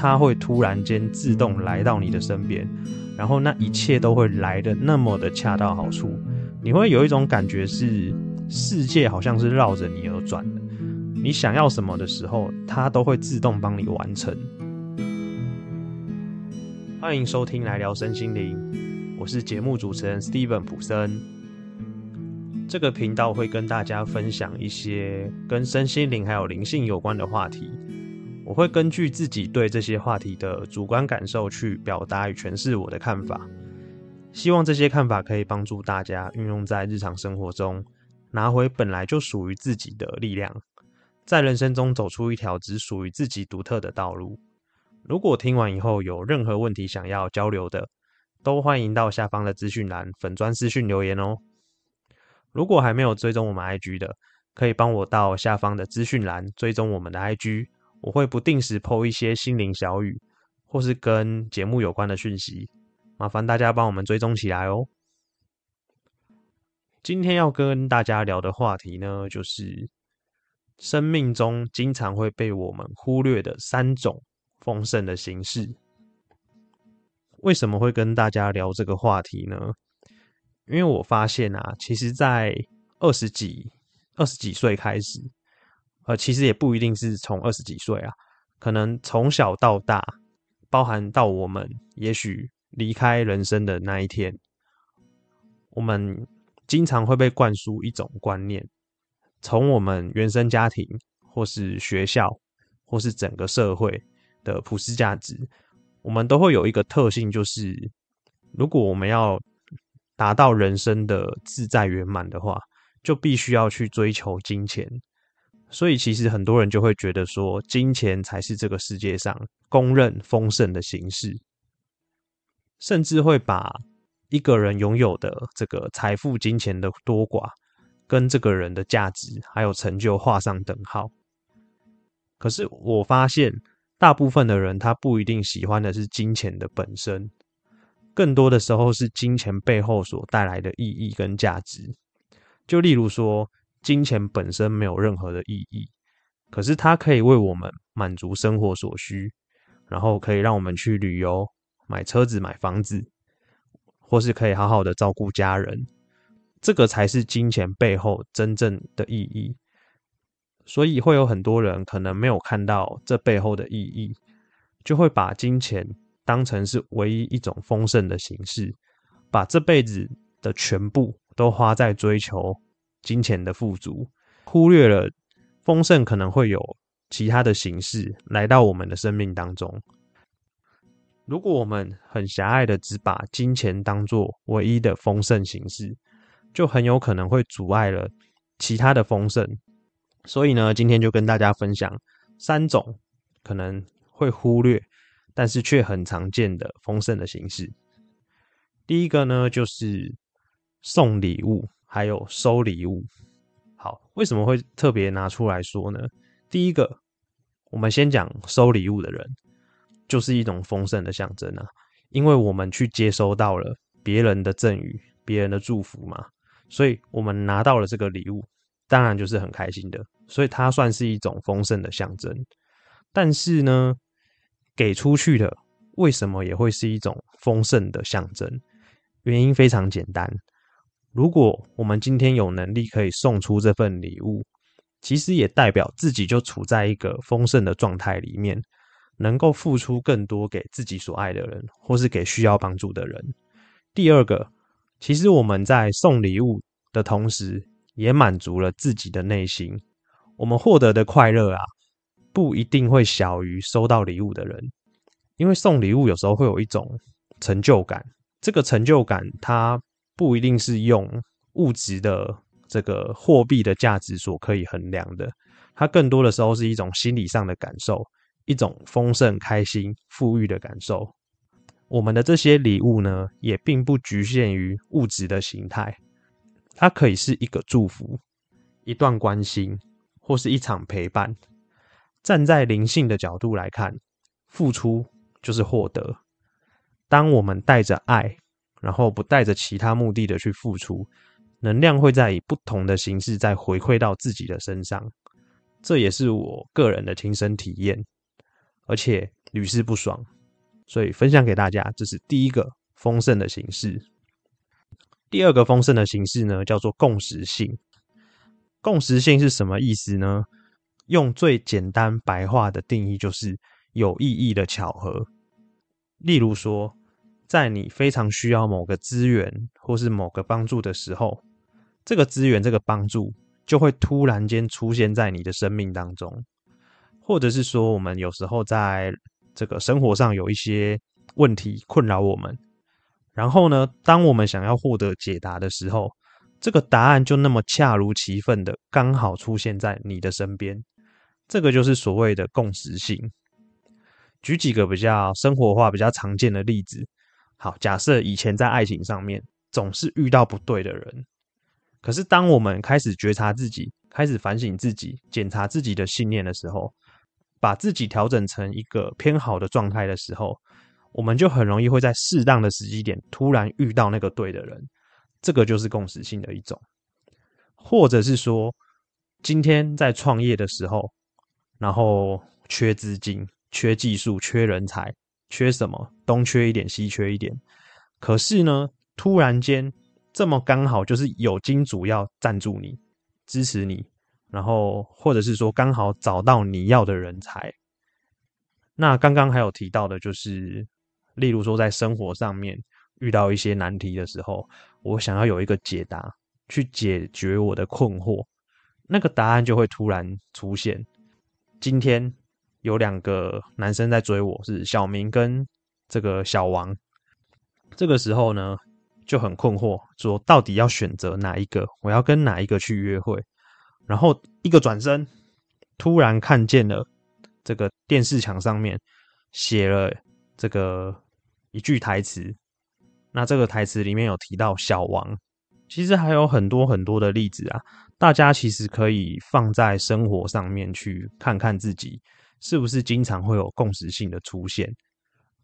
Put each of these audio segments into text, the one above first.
它会突然间自动来到你的身边，然后那一切都会来的那么的恰到好处，你会有一种感觉是世界好像是绕着你而转的。你想要什么的时候，它都会自动帮你完成。欢迎收听来聊身心灵，我是节目主持人 Steven 普森。这个频道会跟大家分享一些跟身心灵还有灵性有关的话题。我会根据自己对这些话题的主观感受去表达与诠释我的看法，希望这些看法可以帮助大家运用在日常生活中，拿回本来就属于自己的力量，在人生中走出一条只属于自己独特的道路。如果听完以后有任何问题想要交流的，都欢迎到下方的资讯栏粉砖私讯留言哦。如果还没有追踪我们 IG 的，可以帮我到下方的资讯栏追踪我们的 IG。我会不定时 PO 一些心灵小语，或是跟节目有关的讯息，麻烦大家帮我们追踪起来哦。今天要跟大家聊的话题呢，就是生命中经常会被我们忽略的三种丰盛的形式。为什么会跟大家聊这个话题呢？因为我发现啊，其实，在二十几、二十几岁开始。呃，其实也不一定是从二十几岁啊，可能从小到大，包含到我们也许离开人生的那一天，我们经常会被灌输一种观念，从我们原生家庭，或是学校，或是整个社会的普世价值，我们都会有一个特性，就是如果我们要达到人生的自在圆满的话，就必须要去追求金钱。所以，其实很多人就会觉得说，金钱才是这个世界上公认丰盛的形式，甚至会把一个人拥有的这个财富、金钱的多寡，跟这个人的价值还有成就画上等号。可是，我发现大部分的人他不一定喜欢的是金钱的本身，更多的时候是金钱背后所带来的意义跟价值。就例如说。金钱本身没有任何的意义，可是它可以为我们满足生活所需，然后可以让我们去旅游、买车子、买房子，或是可以好好的照顾家人。这个才是金钱背后真正的意义。所以会有很多人可能没有看到这背后的意义，就会把金钱当成是唯一一种丰盛的形式，把这辈子的全部都花在追求。金钱的富足，忽略了丰盛可能会有其他的形式来到我们的生命当中。如果我们很狭隘的只把金钱当做唯一的丰盛形式，就很有可能会阻碍了其他的丰盛。所以呢，今天就跟大家分享三种可能会忽略，但是却很常见的丰盛的形式。第一个呢，就是送礼物。还有收礼物，好，为什么会特别拿出来说呢？第一个，我们先讲收礼物的人，就是一种丰盛的象征啊，因为我们去接收到了别人的赠予、别人的祝福嘛，所以我们拿到了这个礼物，当然就是很开心的，所以它算是一种丰盛的象征。但是呢，给出去的为什么也会是一种丰盛的象征？原因非常简单。如果我们今天有能力可以送出这份礼物，其实也代表自己就处在一个丰盛的状态里面，能够付出更多给自己所爱的人，或是给需要帮助的人。第二个，其实我们在送礼物的同时，也满足了自己的内心。我们获得的快乐啊，不一定会小于收到礼物的人，因为送礼物有时候会有一种成就感，这个成就感它。不一定是用物质的这个货币的价值所可以衡量的，它更多的时候是一种心理上的感受，一种丰盛、开心、富裕的感受。我们的这些礼物呢，也并不局限于物质的形态，它可以是一个祝福、一段关心，或是一场陪伴。站在灵性的角度来看，付出就是获得。当我们带着爱。然后不带着其他目的的去付出，能量会在以不同的形式再回馈到自己的身上，这也是我个人的亲身体验。而且屡试不爽，所以分享给大家，这是第一个丰盛的形式。第二个丰盛的形式呢，叫做共识性。共识性是什么意思呢？用最简单白话的定义，就是有意义的巧合。例如说，在你非常需要某个资源或是某个帮助的时候，这个资源、这个帮助就会突然间出现在你的生命当中。或者是说，我们有时候在这个生活上有一些问题困扰我们，然后呢，当我们想要获得解答的时候，这个答案就那么恰如其分的刚好出现在你的身边，这个就是所谓的共识性。举几个比较生活化、比较常见的例子。好，假设以前在爱情上面总是遇到不对的人，可是当我们开始觉察自己、开始反省自己、检查自己的信念的时候，把自己调整成一个偏好的状态的时候，我们就很容易会在适当的时机点突然遇到那个对的人，这个就是共识性的一种。或者是说，今天在创业的时候，然后缺资金、缺技术、缺人才、缺什么，东缺一点，西缺一点，可是呢，突然间这么刚好就是有金主要赞助你、支持你。然后，或者是说刚好找到你要的人才。那刚刚还有提到的，就是例如说在生活上面遇到一些难题的时候，我想要有一个解答去解决我的困惑，那个答案就会突然出现。今天有两个男生在追我，是小明跟这个小王。这个时候呢，就很困惑，说到底要选择哪一个？我要跟哪一个去约会？然后一个转身，突然看见了这个电视墙上面写了这个一句台词。那这个台词里面有提到小王，其实还有很多很多的例子啊。大家其实可以放在生活上面去看看自己是不是经常会有共识性的出现。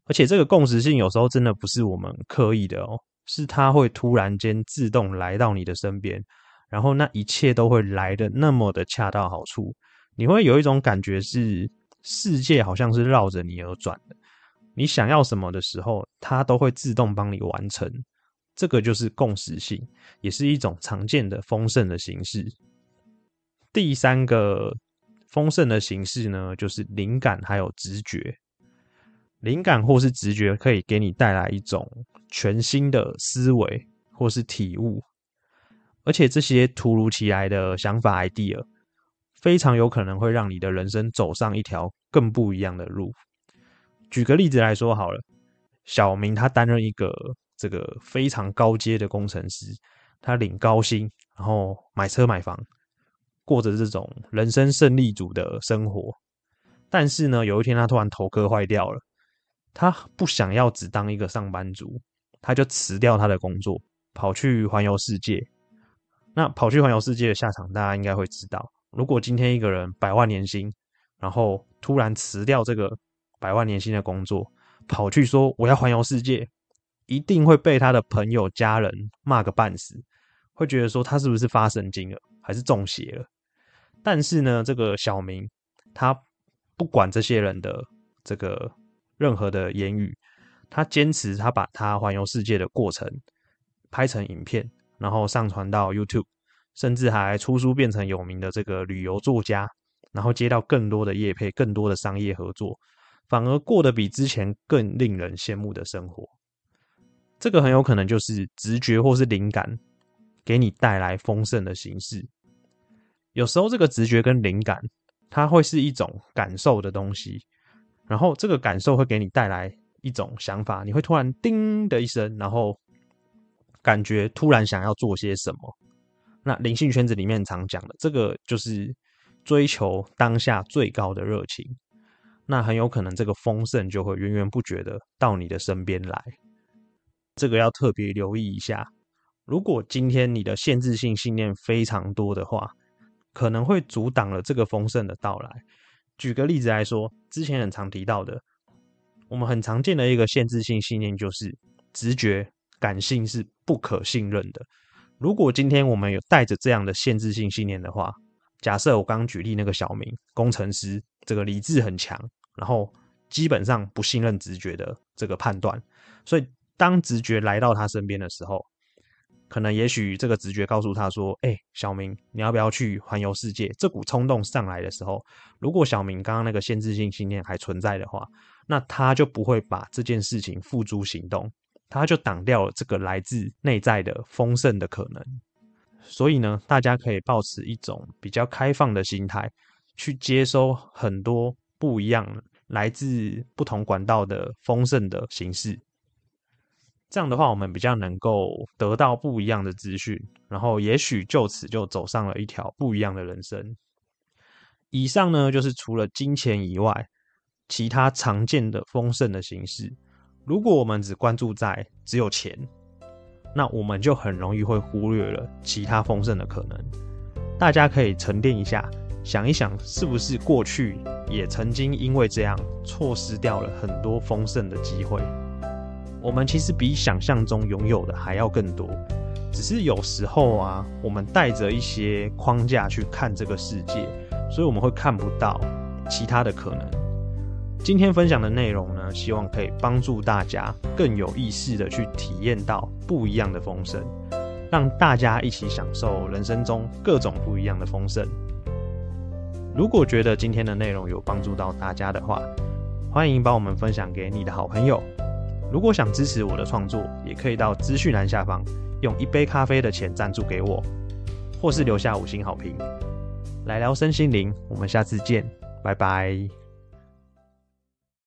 而且这个共识性有时候真的不是我们刻意的哦，是它会突然间自动来到你的身边。然后那一切都会来的那么的恰到好处，你会有一种感觉是世界好像是绕着你而转的。你想要什么的时候，它都会自动帮你完成。这个就是共识性，也是一种常见的丰盛的形式。第三个丰盛的形式呢，就是灵感还有直觉。灵感或是直觉可以给你带来一种全新的思维或是体悟。而且这些突如其来的想法 idea，非常有可能会让你的人生走上一条更不一样的路。举个例子来说好了，小明他担任一个这个非常高阶的工程师，他领高薪，然后买车买房，过着这种人生胜利组的生活。但是呢，有一天他突然头壳坏掉了，他不想要只当一个上班族，他就辞掉他的工作，跑去环游世界。那跑去环游世界的下场，大家应该会知道。如果今天一个人百万年薪，然后突然辞掉这个百万年薪的工作，跑去说我要环游世界，一定会被他的朋友、家人骂个半死，会觉得说他是不是发神经了，还是中邪了？但是呢，这个小明他不管这些人的这个任何的言语，他坚持他把他环游世界的过程拍成影片。然后上传到 YouTube，甚至还出书变成有名的这个旅游作家，然后接到更多的业配、更多的商业合作，反而过得比之前更令人羡慕的生活。这个很有可能就是直觉或是灵感给你带来丰盛的形式。有时候这个直觉跟灵感，它会是一种感受的东西，然后这个感受会给你带来一种想法，你会突然叮的一声，然后。感觉突然想要做些什么，那灵性圈子里面常讲的这个就是追求当下最高的热情，那很有可能这个丰盛就会源源不绝的到你的身边来。这个要特别留意一下，如果今天你的限制性信念非常多的话，可能会阻挡了这个丰盛的到来。举个例子来说，之前很常提到的，我们很常见的一个限制性信念就是直觉。感性是不可信任的。如果今天我们有带着这样的限制性信念的话，假设我刚举例那个小明工程师，这个理智很强，然后基本上不信任直觉的这个判断，所以当直觉来到他身边的时候，可能也许这个直觉告诉他说：“哎，小明，你要不要去环游世界？”这股冲动上来的时候，如果小明刚刚那个限制性信念还存在的话，那他就不会把这件事情付诸行动，他就挡掉了这个来自内在的丰盛的可能。所以呢，大家可以保持一种比较开放的心态，去接收很多不一样、来自不同管道的丰盛的形式。这样的话，我们比较能够得到不一样的资讯，然后也许就此就走上了一条不一样的人生。以上呢，就是除了金钱以外，其他常见的丰盛的形式。如果我们只关注在只有钱，那我们就很容易会忽略了其他丰盛的可能。大家可以沉淀一下，想一想，是不是过去也曾经因为这样错失掉了很多丰盛的机会？我们其实比想象中拥有的还要更多，只是有时候啊，我们带着一些框架去看这个世界，所以我们会看不到其他的可能。今天分享的内容呢，希望可以帮助大家更有意识的去体验到不一样的丰盛，让大家一起享受人生中各种不一样的丰盛。如果觉得今天的内容有帮助到大家的话，欢迎帮我们分享给你的好朋友。如果想支持我的创作，也可以到资讯栏下方用一杯咖啡的钱赞助给我，或是留下五星好评。来聊身心灵，我们下次见，拜拜。